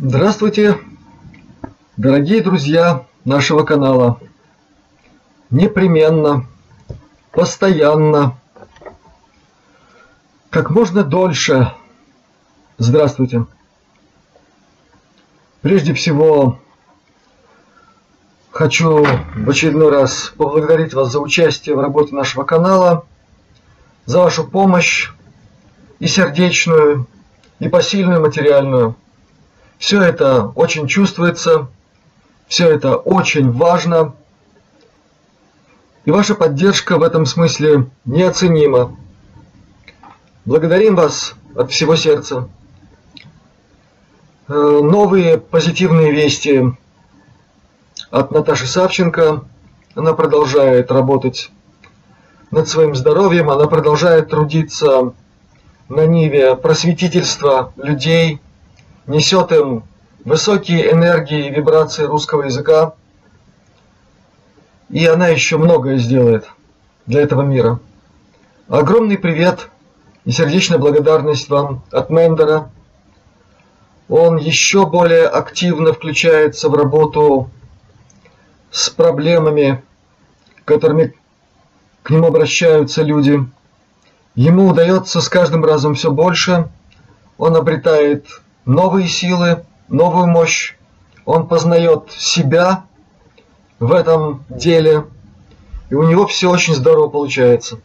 Здравствуйте, дорогие друзья нашего канала. Непременно, постоянно, как можно дольше. Здравствуйте. Прежде всего, хочу в очередной раз поблагодарить вас за участие в работе нашего канала, за вашу помощь и сердечную, и посильную материальную. Все это очень чувствуется, все это очень важно, и ваша поддержка в этом смысле неоценима. Благодарим вас от всего сердца. Э, новые позитивные вести от Наташи Савченко. Она продолжает работать над своим здоровьем, она продолжает трудиться на ниве просветительства людей, несет им высокие энергии и вибрации русского языка. И она еще многое сделает для этого мира. Огромный привет и сердечная благодарность вам от Мендера. Он еще более активно включается в работу с проблемами, которыми к нему обращаются люди. Ему удается с каждым разом все больше. Он обретает новые силы, новую мощь. Он познает себя в этом деле. И у него все очень здорово получается.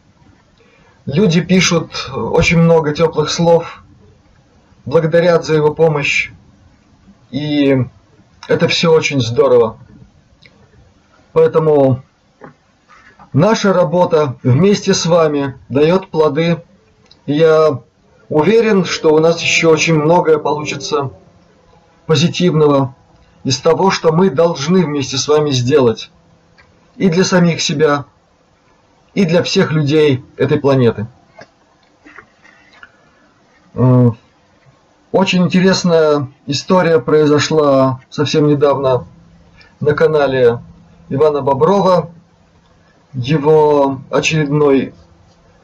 Люди пишут очень много теплых слов, благодарят за его помощь. И это все очень здорово. Поэтому наша работа вместе с вами дает плоды. Я уверен, что у нас еще очень многое получится позитивного из того, что мы должны вместе с вами сделать. И для самих себя, и для всех людей этой планеты. Очень интересная история произошла совсем недавно на канале Ивана Боброва. Его очередной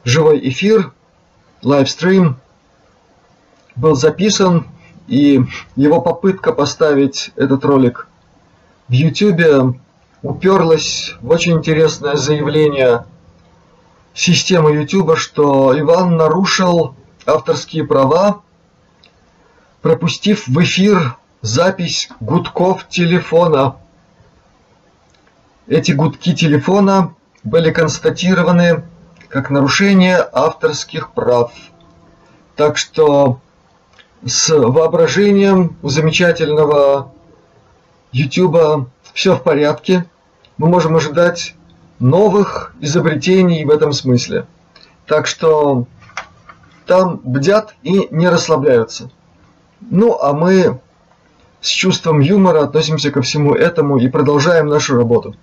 живой эфир, лайвстрим, был записан, и его попытка поставить этот ролик в YouTube уперлась в очень интересное заявление системы YouTube, что Иван нарушил авторские права, пропустив в эфир запись гудков телефона. Эти гудки телефона были констатированы как нарушение авторских прав. Так что с воображением у замечательного YouTube все в порядке. Мы можем ожидать новых изобретений в этом смысле. Так что там бдят и не расслабляются. Ну, а мы с чувством юмора относимся ко всему этому и продолжаем нашу работу.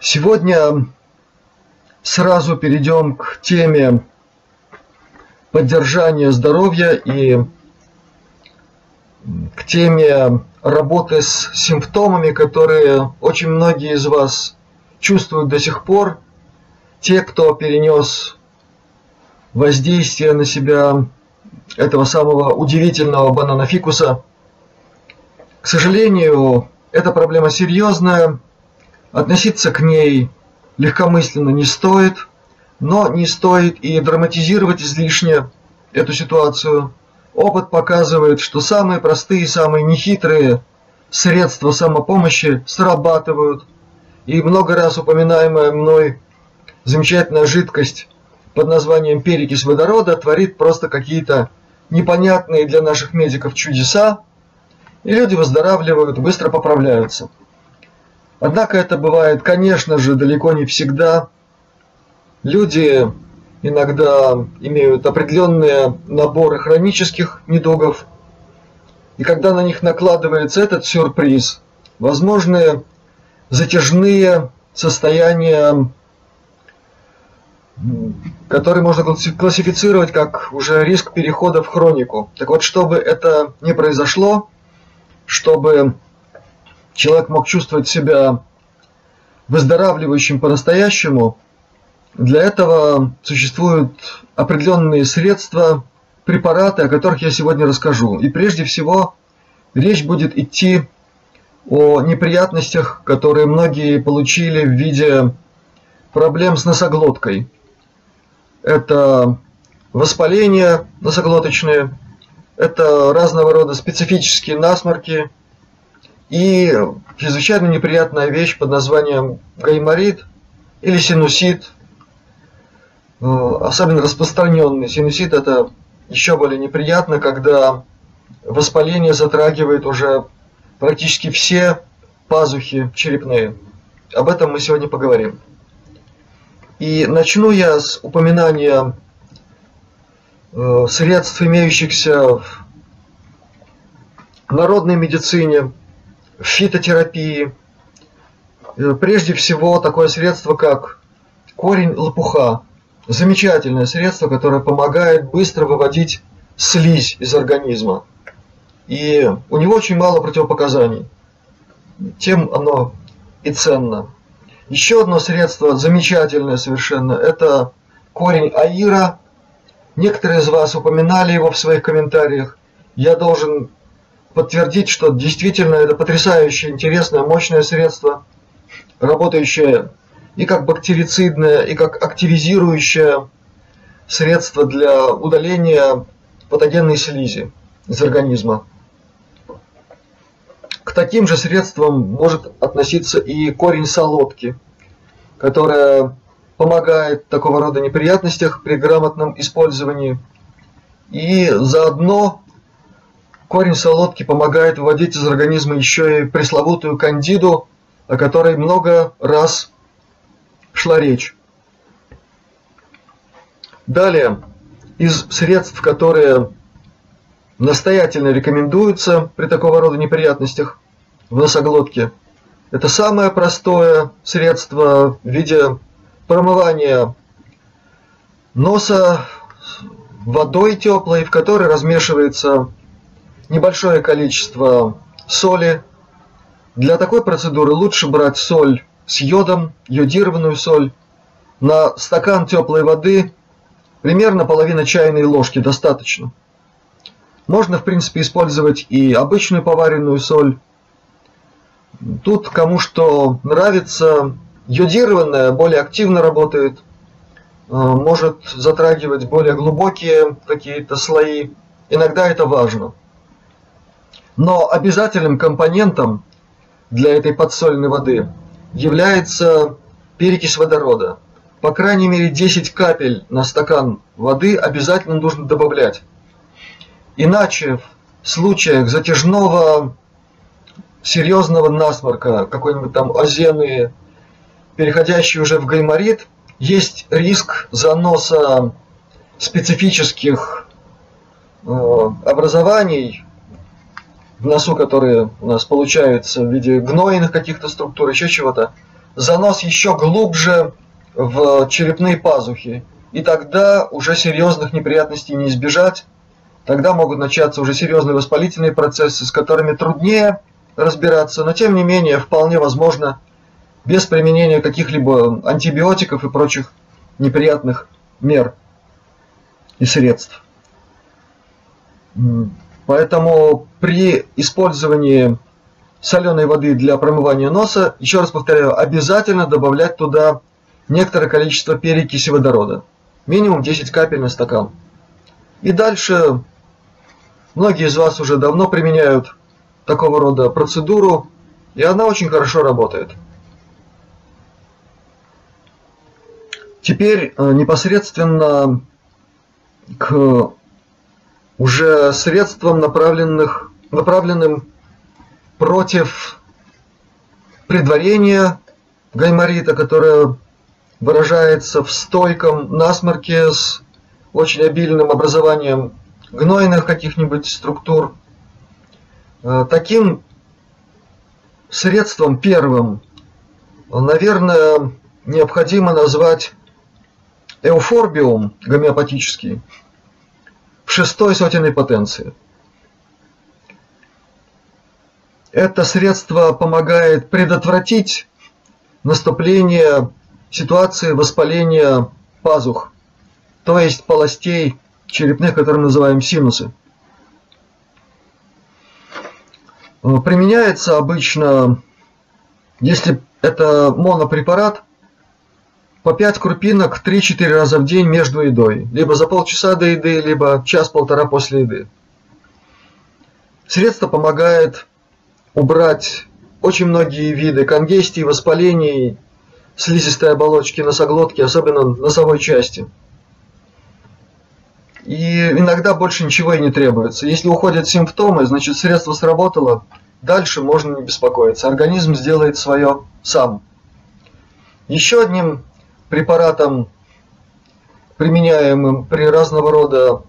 Сегодня сразу перейдем к теме поддержания здоровья и к теме работы с симптомами, которые очень многие из вас чувствуют до сих пор. Те, кто перенес воздействие на себя этого самого удивительного банана фикуса. К сожалению, эта проблема серьезная. Относиться к ней легкомысленно не стоит – но не стоит и драматизировать излишне эту ситуацию. Опыт показывает, что самые простые, самые нехитрые средства самопомощи срабатывают. И много раз упоминаемая мной замечательная жидкость под названием перекись водорода творит просто какие-то непонятные для наших медиков чудеса, и люди выздоравливают, быстро поправляются. Однако это бывает, конечно же, далеко не всегда – Люди иногда имеют определенные наборы хронических недугов, и когда на них накладывается этот сюрприз, возможны затяжные состояния, которые можно классифицировать как уже риск перехода в хронику. Так вот, чтобы это не произошло, чтобы человек мог чувствовать себя выздоравливающим по-настоящему – для этого существуют определенные средства, препараты, о которых я сегодня расскажу. И прежде всего речь будет идти о неприятностях, которые многие получили в виде проблем с носоглоткой. Это воспаления носоглоточные, это разного рода специфические насморки и чрезвычайно неприятная вещь под названием гайморит или синусит. Э, особенно распространенный синусит это еще более неприятно, когда воспаление затрагивает уже практически все пазухи черепные. Об этом мы сегодня поговорим. И начну я с упоминания э, средств, имеющихся в народной медицине, в фитотерапии. Э, прежде всего, такое средство, как корень лопуха. Замечательное средство, которое помогает быстро выводить слизь из организма. И у него очень мало противопоказаний. Тем оно и ценно. Еще одно средство, замечательное совершенно, это корень аира. Некоторые из вас упоминали его в своих комментариях. Я должен подтвердить, что действительно это потрясающее, интересное, мощное средство, работающее и как бактерицидное, и как активизирующее средство для удаления патогенной слизи из организма. К таким же средствам может относиться и корень солодки, которая помогает в такого рода неприятностях при грамотном использовании. И заодно корень солодки помогает выводить из организма еще и пресловутую кандиду, о которой много раз шла речь. Далее, из средств, которые настоятельно рекомендуются при такого рода неприятностях в носоглотке. Это самое простое средство в виде промывания носа водой теплой, в которой размешивается небольшое количество соли. Для такой процедуры лучше брать соль с йодом, йодированную соль. На стакан теплой воды примерно половина чайной ложки достаточно. Можно, в принципе, использовать и обычную поваренную соль. Тут кому что нравится. Йодированная более активно работает, э, может затрагивать более глубокие какие-то слои. Иногда это важно. Но обязательным компонентом для этой подсоленной воды является перекись водорода. По крайней мере 10 капель на стакан воды обязательно нужно добавлять. Иначе в случаях затяжного серьезного насморка, какой-нибудь там озены, переходящий уже в гайморит, есть риск заноса специфических э, образований в носу, которые у нас получаются в виде гнойных каких-то структур, еще чего-то, занос еще глубже в черепные пазухи. И тогда уже серьезных неприятностей не избежать, Тогда могут начаться уже серьезные воспалительные процессы, с которыми труднее разбираться, но тем не менее вполне возможно без применения каких-либо антибиотиков и прочих неприятных мер и средств. Поэтому при использовании соленой воды для промывания носа, еще раз повторяю, обязательно добавлять туда некоторое количество перекиси водорода. Минимум 10 капель на стакан. И дальше многие из вас уже давно применяют такого рода процедуру, и она очень хорошо работает. Теперь э, непосредственно к уже средствам, направленных, направленным против предварения гайморита, которое выражается в стойком насморке с очень обильным образованием гнойных каких-нибудь структур. Э, таким средством первым, наверное, необходимо назвать эуфорбиум гомеопатический шестой сотенной потенции. Это средство помогает предотвратить наступление ситуации воспаления пазух то есть полостей черепных, которые мы называем синусы. Применяется обычно, если это монопрепарат, по 5 крупинок 3-4 раза в день между едой. Либо за полчаса до еды, либо час-полтора после еды. Средство помогает убрать очень многие виды конгестий, воспалений, слизистой оболочки носоглотки, особенно носовой части. И иногда больше ничего и не требуется. Если уходят симптомы, значит средство сработало, дальше можно не беспокоиться. Организм сделает свое сам. Еще одним препаратом, применяемым при разного рода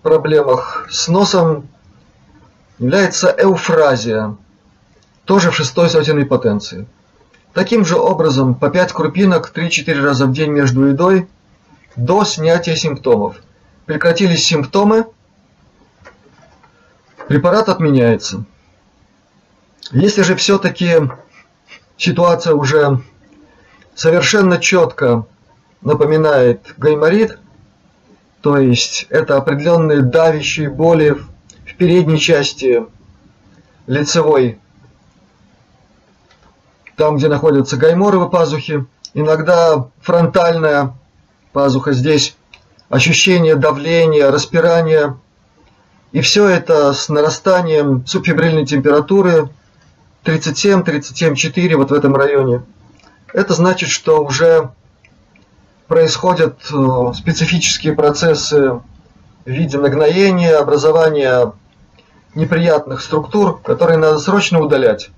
проблемах с носом, является эуфразия, тоже в шестой сотенной потенции. Таким же образом, по 5 крупинок 3-4 раза в день между едой до снятия симптомов. Прекратились симптомы, препарат отменяется. Если же все-таки ситуация уже совершенно четко напоминает гайморит, то есть это определенные давящие боли в передней части лицевой там, где находятся гайморовые пазухи, иногда фронтальная пазуха здесь, ощущение давления, распирания. И все это с нарастанием субфибрильной температуры 37-37,4 вот в этом районе. Это значит, что уже происходят э, специфические процессы в виде нагноения, образования неприятных структур, которые надо срочно удалять.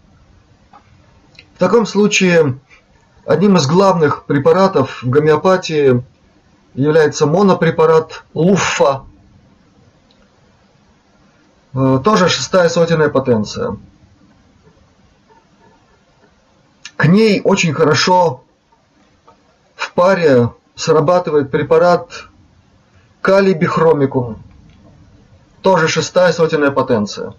В таком случае одним из главных препаратов в гомеопатии является монопрепарат луффа. Э, тоже шестая сотенная потенция. К ней очень хорошо в паре срабатывает препарат калибихромикум. Тоже шестая сотенная потенция.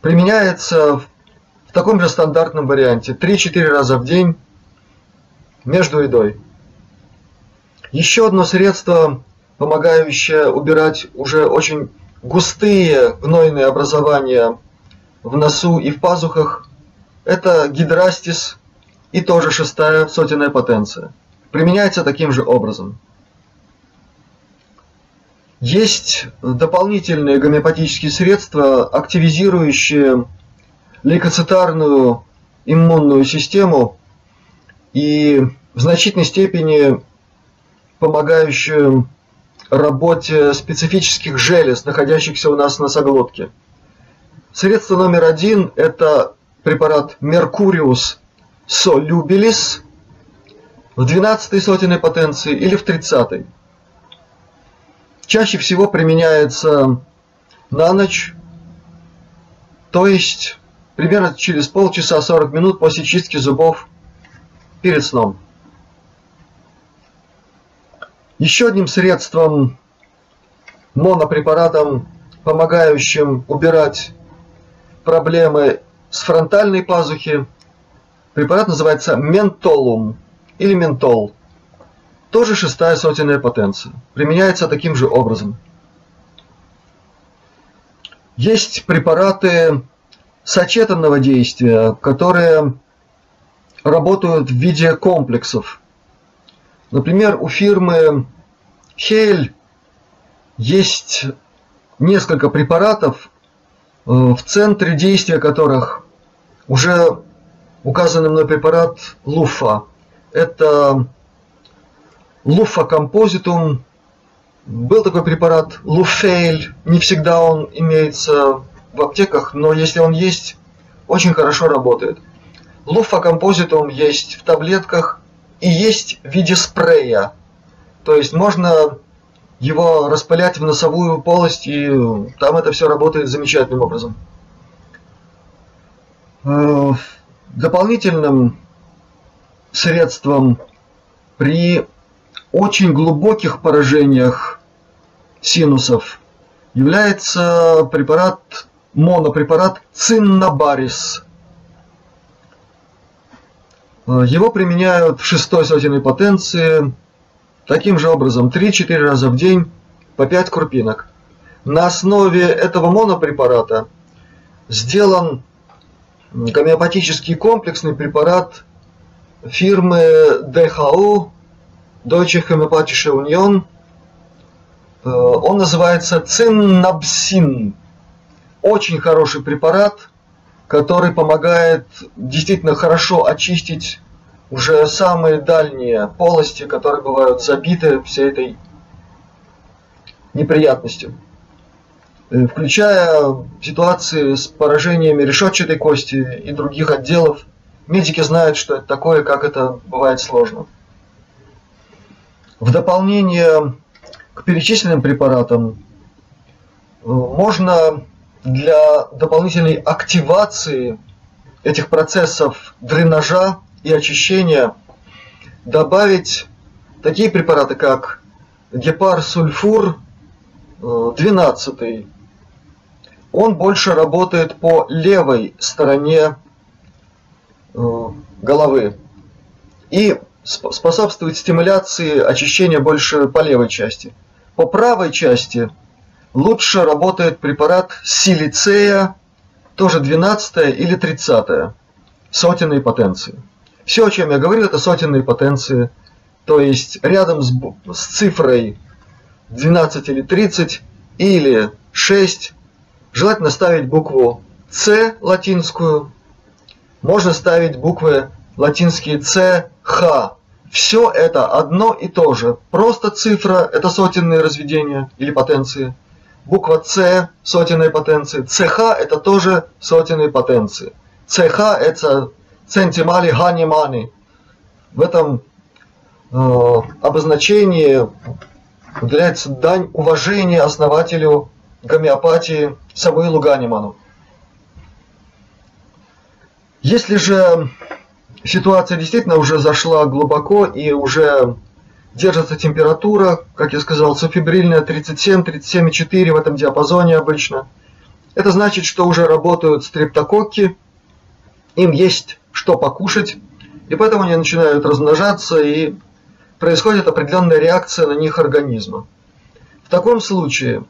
Применяется в таком же стандартном варианте 3-4 раза в день между едой. Еще одно средство, помогающее убирать уже очень густые гнойные образования в носу и в пазухах, это гидрастис и тоже шестая сотенная потенция. Применяется таким же образом. Есть дополнительные гомеопатические средства, активизирующие лейкоцитарную иммунную систему и в значительной степени помогающую работе специфических желез, находящихся у нас в носоглотке. Средство номер один – это препарат Mercurius solubilis в 12 сотенной потенции или в 30 -й. Чаще всего применяется на ночь, то есть примерно через полчаса 40 минут после чистки зубов перед сном. Еще одним средством, монопрепаратом, помогающим убирать проблемы с фронтальной пазухи, препарат называется ментолум или ментол. Тоже шестая сотенная потенция. Применяется таким же образом. Есть препараты сочетанного действия, которые работают в виде комплексов. Например, у фирмы Хейль есть несколько препаратов, э, в центре действия которых уже указанный мной препарат Луфа. Это Луфа композитум. Был такой препарат Луфейль, не всегда он имеется в аптеках, но если он есть, очень хорошо работает. Луфа композитум есть в таблетках и есть в виде спрея. То есть можно его распылять в носовую полость, и там это все работает замечательным образом. Дополнительным средством при очень глубоких поражениях синусов является препарат монопрепарат циннабарис. Его применяют в шестой сотенной потенции таким же образом 3-4 раза в день по 5 крупинок. На основе этого монопрепарата сделан гомеопатический комплексный препарат фирмы DHU, Deutsche Homöopathische Union. Э, он называется Циннабсин. Очень хороший препарат, который помогает действительно хорошо очистить уже самые дальние полости, которые бывают забиты всей этой неприятностью. Э, включая ситуации с поражениями решетчатой кости и других отделов. Медики знают, что это такое, как это бывает сложно. В дополнение к перечисленным препаратам можно для дополнительной активации этих процессов дренажа и очищения добавить такие препараты, как гепарсульфур 12 э, он больше работает по левой стороне э, головы и способствует стимуляции очищения больше по левой части. По правой части лучше работает препарат силицея, тоже 12 или 30 сотенной потенции. Все, о чем я говорил, это сотенные потенции, то есть рядом с, с цифрой 12 или 30 или 6 Желательно ставить букву С латинскую. Можно ставить буквы латинские С, Х. Все это одно и то же. Просто цифра – это сотенные разведения или потенции. Буква С – сотенные потенции. ЦХ – это тоже сотенные потенции. ЦХ – это центимали ханимани. В этом э, обозначении уделяется дань уважения основателю гомеопатии Самуилу Ганиману. Если же ситуация действительно уже зашла глубоко и уже держится температура, как я сказал, субфибрильная 37-37,4 в этом диапазоне обычно, это значит, что уже работают стрептококки, им есть что покушать, и поэтому они начинают размножаться, и происходит определенная реакция на них организма. В таком случае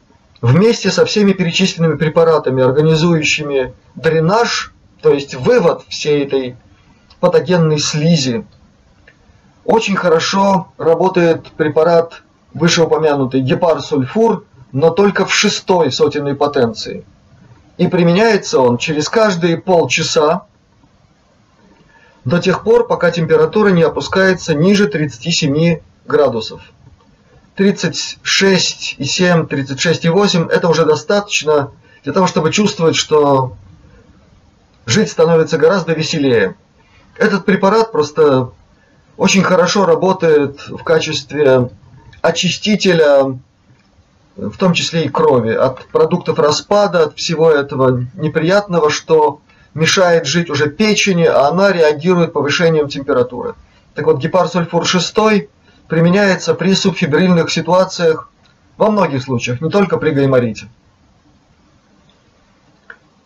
вместе со всеми перечисленными препаратами, организующими дренаж, то есть вывод всей этой патогенной слизи, очень хорошо работает препарат вышеупомянутый гепарсульфур, но только в шестой сотенной потенции. И применяется он через каждые полчаса до тех пор, пока температура не опускается ниже 37 градусов. 36,7, 36,8 это уже достаточно для того, чтобы чувствовать, что жить становится гораздо веселее. Этот препарат просто очень хорошо работает в качестве очистителя, в том числе и крови, от продуктов распада, от всего этого неприятного, что мешает жить уже печени, а она реагирует повышением температуры. Так вот, гепарсульфур 6 применяется при субфибрильных ситуациях во многих случаях, не только при гайморите.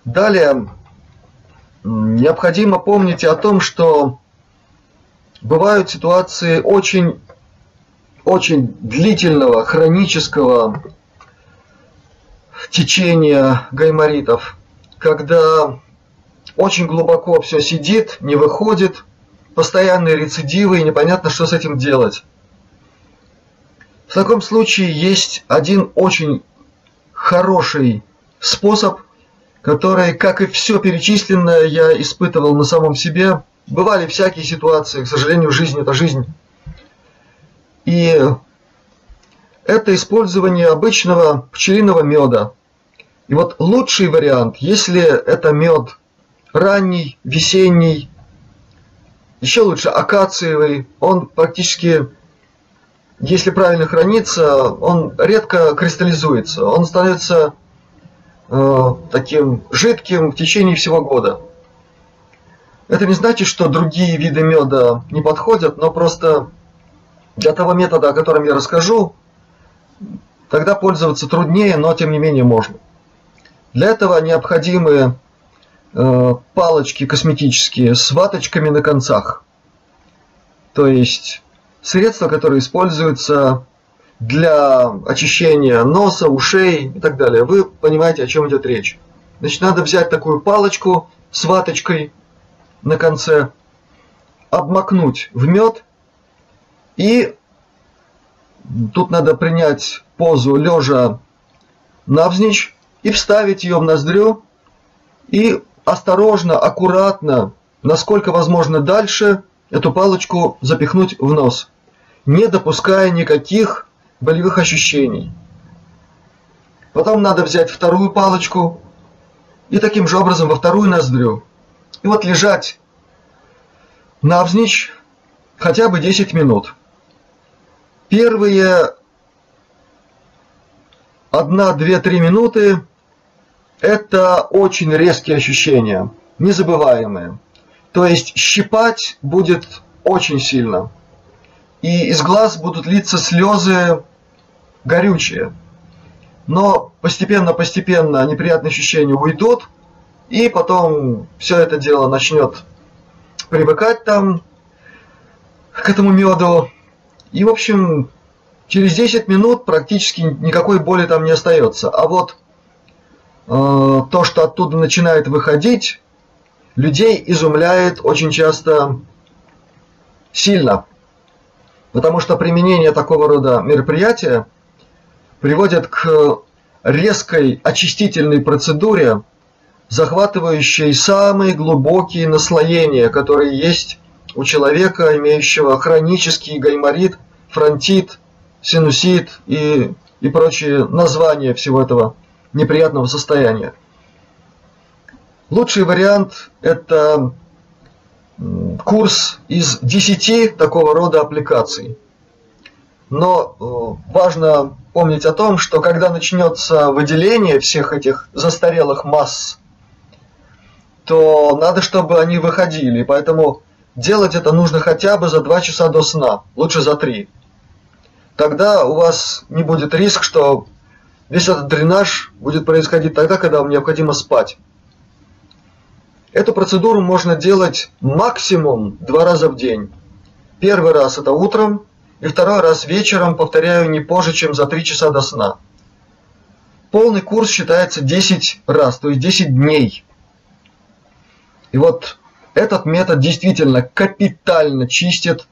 Далее, необходимо помнить о том, что бывают ситуации очень, очень длительного хронического течения гайморитов, когда очень глубоко все сидит, не выходит, постоянные рецидивы и непонятно, что с этим делать. В таком случае есть один очень хороший способ, который, как и все перечисленное, я испытывал на самом себе. Бывали всякие ситуации, к сожалению, жизнь – это жизнь. И это использование обычного пчелиного меда. И вот лучший вариант, если это мед ранний, весенний, еще лучше акациевый, он практически если правильно хранится, он редко кристаллизуется. Он становится э, таким жидким в течение всего года. Это не значит, что другие виды меда не подходят, но просто для того метода, о котором я расскажу, тогда пользоваться труднее, но тем не менее можно. Для этого необходимы э, палочки косметические с ваточками на концах. То есть средства, которые используются для очищения носа, ушей и так далее. Вы понимаете, о чем идет речь. Значит, надо взять такую палочку с ваточкой на конце, обмакнуть в мед и тут надо принять позу лежа навзничь и вставить ее в ноздрю и осторожно, аккуратно, насколько возможно дальше, эту палочку запихнуть в нос, не допуская никаких болевых ощущений. Потом надо взять вторую палочку и таким же образом во вторую ноздрю. И вот лежать навзничь хотя бы 10 минут. Первые 1, 2, 3 минуты это очень резкие ощущения, незабываемые. То есть щипать будет очень сильно. И из глаз будут литься слезы горючие. Но постепенно-постепенно неприятные ощущения уйдут, и потом все это дело начнет привыкать там к этому меду. И, в общем, через 10 минут практически никакой боли там не остается. А вот э, то, что оттуда начинает выходить, людей изумляет очень часто сильно. Потому что применение такого рода мероприятия приводит к резкой очистительной процедуре, захватывающей самые глубокие наслоения, которые есть у человека, имеющего хронический гайморит, фронтит, синусит и, и прочие названия всего этого неприятного состояния. Лучший вариант – это курс из 10 такого рода аппликаций. Но э, важно помнить о том, что когда начнется выделение всех этих застарелых масс, то надо, чтобы они выходили. Поэтому делать это нужно хотя бы за 2 часа до сна, лучше за 3. Тогда у вас не будет риск, что весь этот дренаж будет происходить тогда, когда вам необходимо спать. Эту процедуру можно делать максимум два раза в день. Первый раз это утром, и второй раз вечером, повторяю, не позже, чем за 3 часа до сна. Полный курс считается 10 раз, то есть 10 дней. И вот этот метод действительно капитально чистит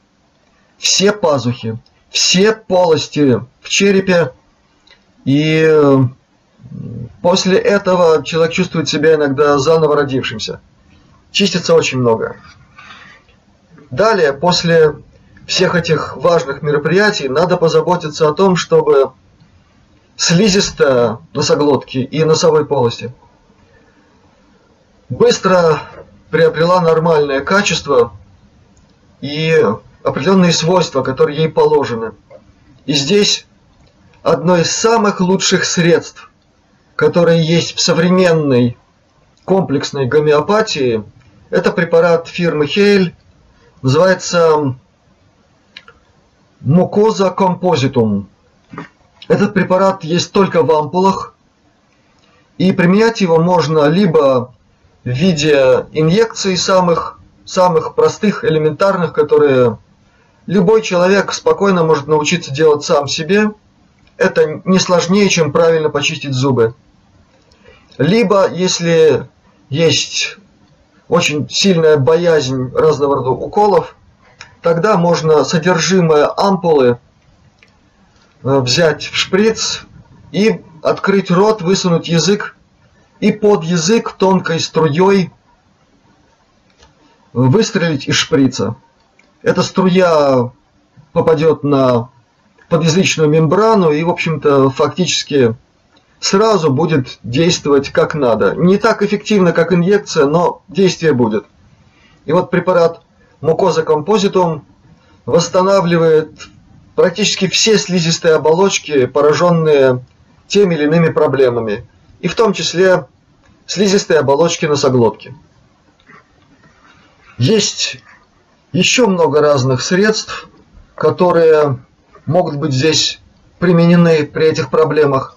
все пазухи, все полости в черепе. И после этого человек чувствует себя иногда заново родившимся. Чистится очень много. Далее, после всех этих важных мероприятий надо позаботиться о том, чтобы слизистая носоглотки и носовой полости быстро приобрела нормальное качество и определенные свойства, которые ей положены. И здесь одно из самых лучших средств, которые есть в современной комплексной гомеопатии, это препарат фирмы Хейль, называется Мукоза композитум. Этот препарат есть только в ампулах, и применять его можно либо в виде инъекций самых, самых простых, элементарных, которые любой человек спокойно может научиться делать сам себе. Это не сложнее, чем правильно почистить зубы. Либо, если есть очень сильная боязнь разного рода уколов, тогда можно содержимое ампулы э, взять в шприц и открыть рот, высунуть язык и под язык тонкой струей выстрелить из шприца. Эта струя попадет на подъязычную мембрану и, в общем-то, фактически сразу будет действовать как надо. Не так эффективно, как инъекция, но действие будет. И вот препарат мукоза композитум восстанавливает практически все слизистые оболочки, пораженные теми или иными проблемами, и в том числе слизистые оболочки носоглотки. Есть еще много разных средств, которые могут быть здесь применены при этих проблемах.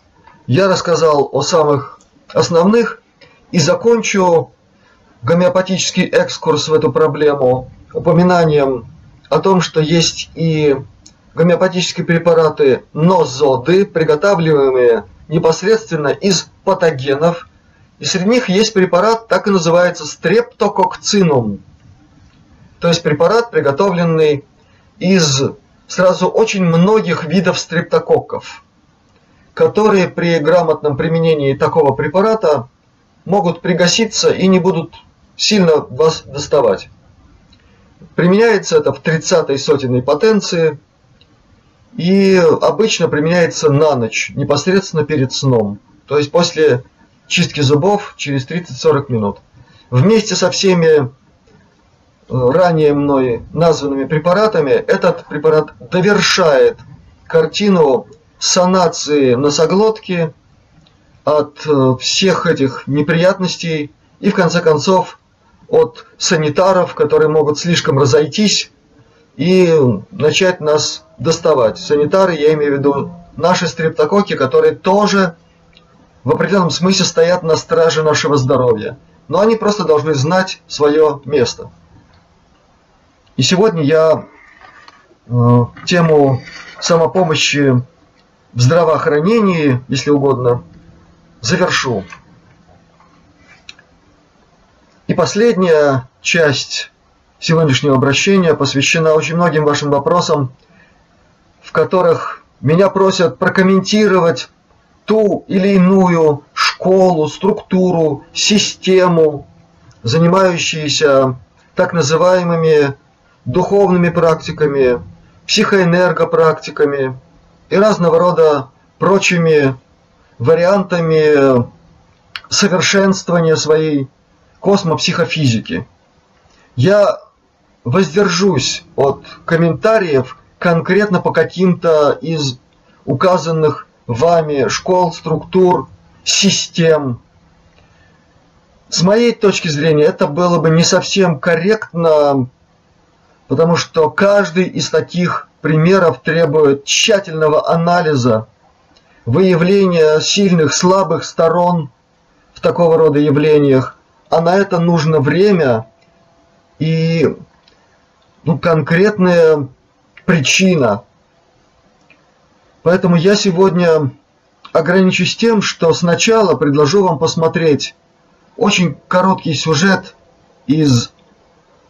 Я рассказал о самых основных и закончу гомеопатический экскурс в эту проблему упоминанием о том, что есть и гомеопатические препараты нозоды, приготавливаемые непосредственно из патогенов. И среди них есть препарат, так и называется стрептококцинум. То есть препарат, приготовленный из сразу очень многих видов стрептококков, которые при грамотном применении такого препарата могут пригаситься и не будут сильно вас доставать. Применяется это в 30-й сотенной потенции и обычно применяется на ночь, непосредственно перед сном, то есть после чистки зубов через 30-40 минут. Вместе со всеми э, ранее мной названными препаратами, этот препарат довершает картину санации носоглотки от э, всех этих неприятностей и в конце концов от санитаров, которые могут слишком разойтись и начать нас доставать. Санитары, я имею в виду наши стрептококи, которые тоже в определенном смысле стоят на страже нашего здоровья. Но они просто должны знать свое место. И сегодня я э, тему самопомощи в здравоохранении, если угодно, завершу. И последняя часть сегодняшнего обращения посвящена очень многим вашим вопросам, в которых меня просят прокомментировать ту или иную школу, структуру, систему, занимающиеся так называемыми духовными практиками, психоэнергопрактиками и разного рода прочими вариантами совершенствования своей космопсихофизики. Я воздержусь от комментариев конкретно по каким-то из указанных вами школ, структур, систем. С моей точки зрения это было бы не совсем корректно, потому что каждый из таких примеров требует тщательного анализа, выявления сильных, слабых сторон в такого рода явлениях, а на это нужно время и ну, конкретная причина. Поэтому я сегодня ограничусь тем, что сначала предложу вам посмотреть очень короткий сюжет из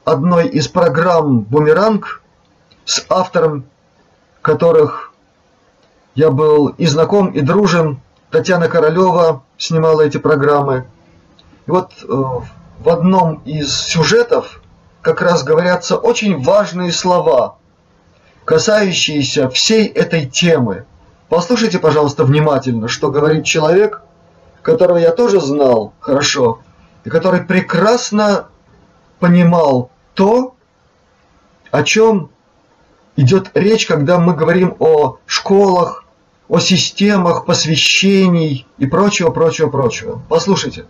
одной из программ «Бумеранг», с автором которых я был и знаком, и дружен. Татьяна Королева снимала эти программы – и вот э, в одном из сюжетов как раз говорятся очень важные слова, касающиеся всей этой темы. Послушайте, пожалуйста, внимательно, что говорит человек, которого я тоже знал хорошо, и который прекрасно понимал то, о чем идет речь, когда мы говорим о школах, о системах посвящений и прочего, прочего, прочего. Послушайте.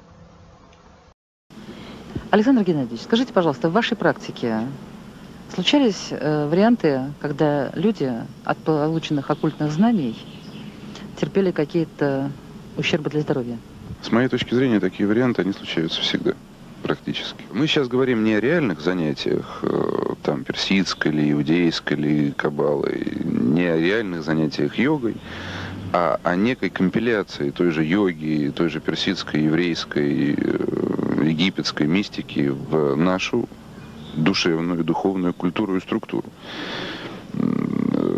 Александр Геннадьевич, скажите, пожалуйста, в вашей практике случались э, варианты, когда люди от полученных оккультных знаний терпели какие-то ущербы для здоровья? С моей точки зрения, такие варианты, они случаются всегда практически. Мы сейчас говорим не о реальных занятиях, э, там, персидской или иудейской или кабалы, не о реальных занятиях йогой, а о некой компиляции той же йоги, той же персидской, еврейской, э, египетской мистики в нашу душевную, духовную культуру и структуру.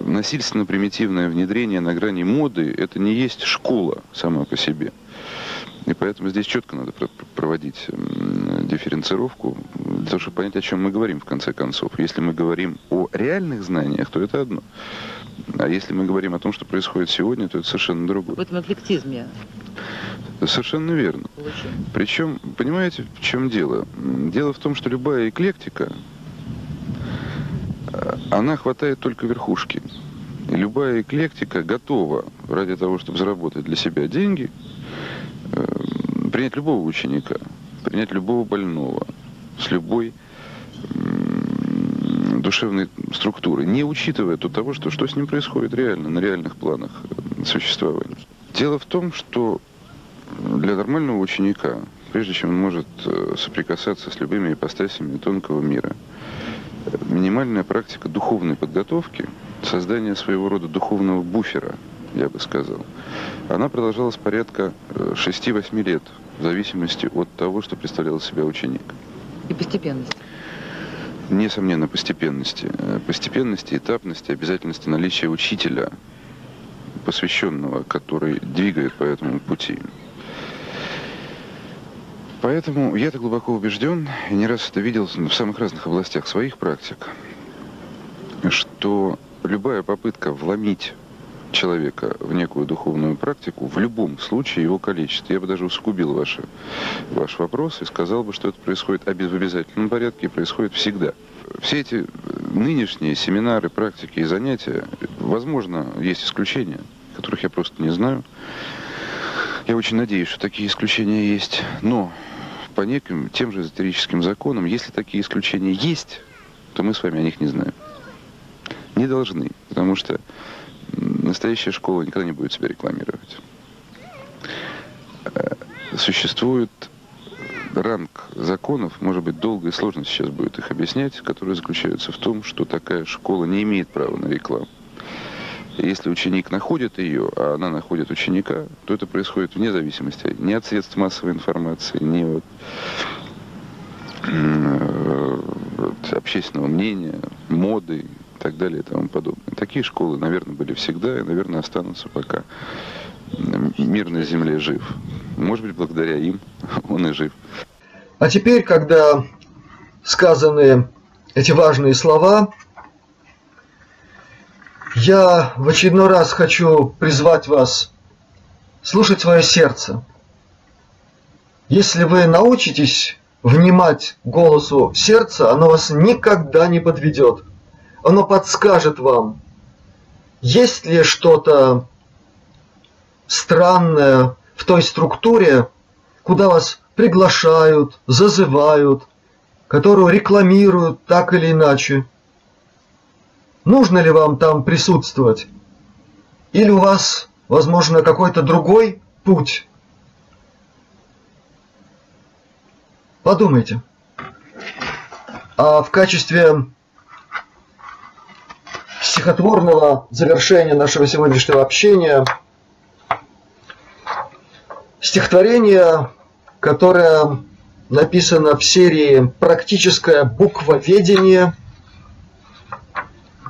Насильственно-примитивное внедрение на грани моды – это не есть школа сама по себе. И поэтому здесь четко надо проводить дифференцировку, для того, чтобы понять, о чем мы говорим в конце концов. Если мы говорим о реальных знаниях, то это одно. А если мы говорим о том, что происходит сегодня, то это совершенно другое. В этом эклектизме Совершенно верно. Причем, понимаете, в чем дело? Дело в том, что любая эклектика, э, она хватает только верхушки. И любая эклектика готова ради того, чтобы заработать для себя деньги, принять любого ученика, принять любого больного с любой душевной структуры, не учитывая то того, что, что с ним происходит реально, на реальных планах э, существования. Дело в том, что для нормального ученика, прежде чем он может э, соприкасаться с любыми ипостасями тонкого мира, минимальная практика духовной подготовки создание своего рода духовного буфера, я бы сказал. Она продолжалась порядка 6-8 э, лет, в зависимости от того, что представлял себя ученик. И постепенность. Несомненно, постепенности. Э, постепенности, этапности, обязательности наличия учителя, посвященного, который двигает по этому пути. Поэтому я-то глубоко убежден, и не раз это видел в самых разных областях своих практик, что любая попытка вломить человека в некую духовную практику, в любом случае его калечит. Я бы даже усугубил ваши, ваш вопрос и сказал бы, что это происходит в обязательном порядке происходит всегда. Все эти нынешние семинары, практики и занятия, возможно, есть исключения, которых я просто не знаю. Я очень надеюсь, что такие исключения есть. Но по неким тем же эзотерическим законам, если такие исключения есть, то мы с вами о них не знаем. Не должны, потому что настоящая школа никогда не будет себя рекламировать. Э, существует ранг законов, может быть, долго и сложно сейчас будет их объяснять, которые заключаются в том, что такая школа не имеет права на рекламу. Если ученик находит ее, а она находит ученика, то это происходит вне зависимости ни от средств массовой информации, ни от, от общественного мнения, моды так далее и тому подобное. Такие школы, наверное, были всегда и, наверное, останутся пока мир на земле жив. Может быть, благодаря им он и жив. А теперь, когда сказаны эти важные слова, я в очередной раз хочу призвать вас слушать свое сердце. Если вы научитесь внимать голосу сердца, оно вас никогда не подведет. Оно подскажет вам, есть ли что-то странное в той структуре, куда вас приглашают, зазывают, которую рекламируют так или иначе – Нужно ли вам там присутствовать? Или у вас, возможно, какой-то другой путь? Подумайте. А в качестве стихотворного завершения нашего сегодняшнего общения стихотворение, которое написано в серии «Практическое буквоведение»,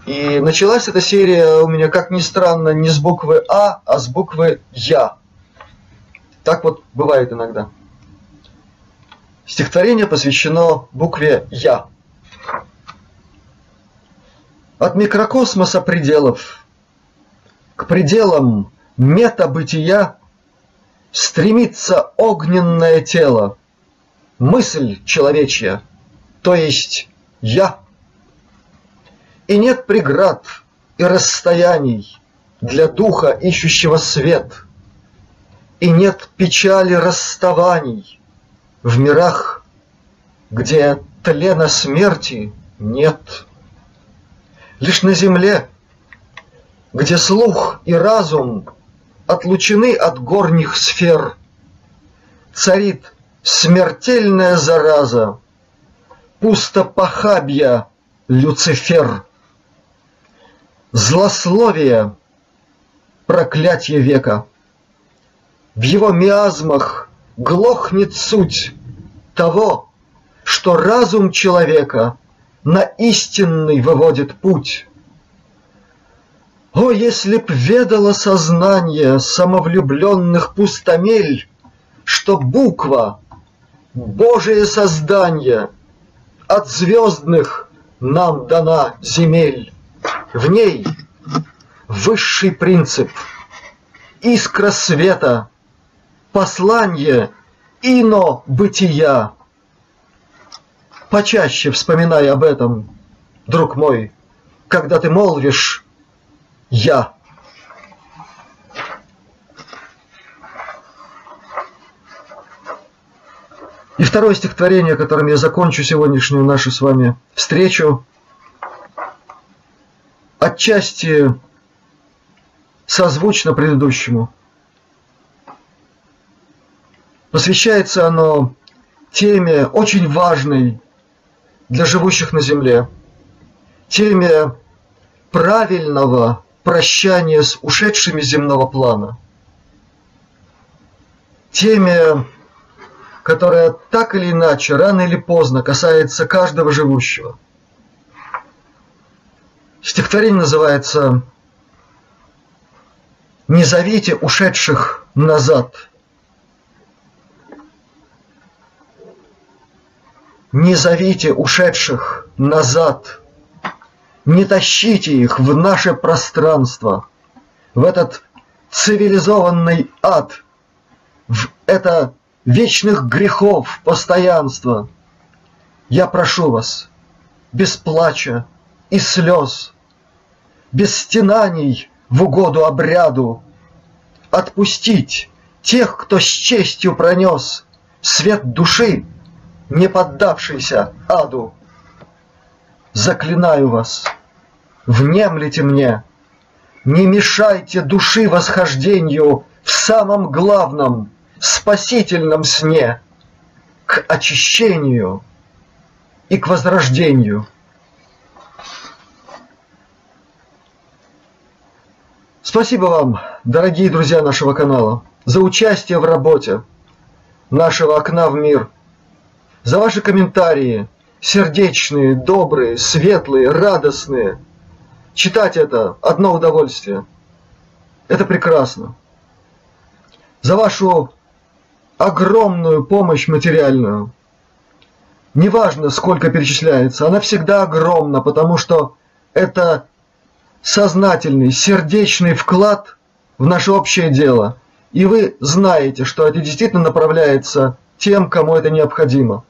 и началась эта серия у меня, как ни странно, не с буквы А, а с буквы Я. Так вот бывает иногда. Стихотворение посвящено букве Я. От микрокосмоса пределов к пределам метабытия стремится огненное тело, мысль человечья, то есть я – и нет преград и расстояний для духа, ищущего свет. И нет печали расставаний в мирах, где тлена смерти нет. Лишь на земле, где слух и разум отлучены от горних сфер, царит смертельная зараза, пустопохабья Люцифер злословие, проклятие века. В его миазмах глохнет суть того, что разум человека на истинный выводит путь. О, если б ведало сознание самовлюбленных пустомель, что буква — Божие создание от звездных нам дана земель. В ней высший принцип, искра света, послание ино бытия. Почаще вспоминай об этом, друг мой, когда ты молвишь «Я». И второе стихотворение, которым я закончу сегодняшнюю нашу с вами встречу, отчасти созвучно предыдущему. Посвящается оно теме очень важной для живущих на Земле, теме правильного прощания с ушедшими земного плана. Теме, которая так или иначе, рано или поздно касается каждого живущего. Стихотворение называется «Не зовите ушедших назад». Не зовите ушедших назад – не тащите их в наше пространство, в этот цивилизованный ад, в это вечных грехов постоянство. Я прошу вас, без плача и слез, без стенаний в угоду обряду, отпустить тех, кто с честью пронес свет души, не поддавшийся аду заклинаю вас, внемлите мне, не мешайте души восхождению в самом главном, спасительном сне, к очищению и к возрождению. Спасибо вам, дорогие друзья нашего канала, за участие в работе нашего окна в мир, за ваши комментарии – сердечные, добрые, светлые, радостные. Читать это одно удовольствие. Это прекрасно. За вашу огромную помощь материальную. Неважно, сколько перечисляется, она всегда огромна, потому что это сознательный, сердечный вклад в наше общее дело. И вы знаете, что это действительно направляется тем, кому это необходимо.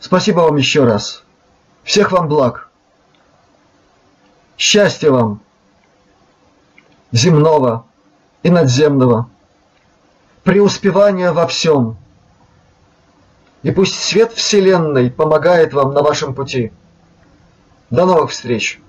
Спасибо вам еще раз. Всех вам благ. Счастья вам. Земного и надземного. Преуспевания во всем. И пусть свет Вселенной помогает вам на вашем пути. До новых встреч!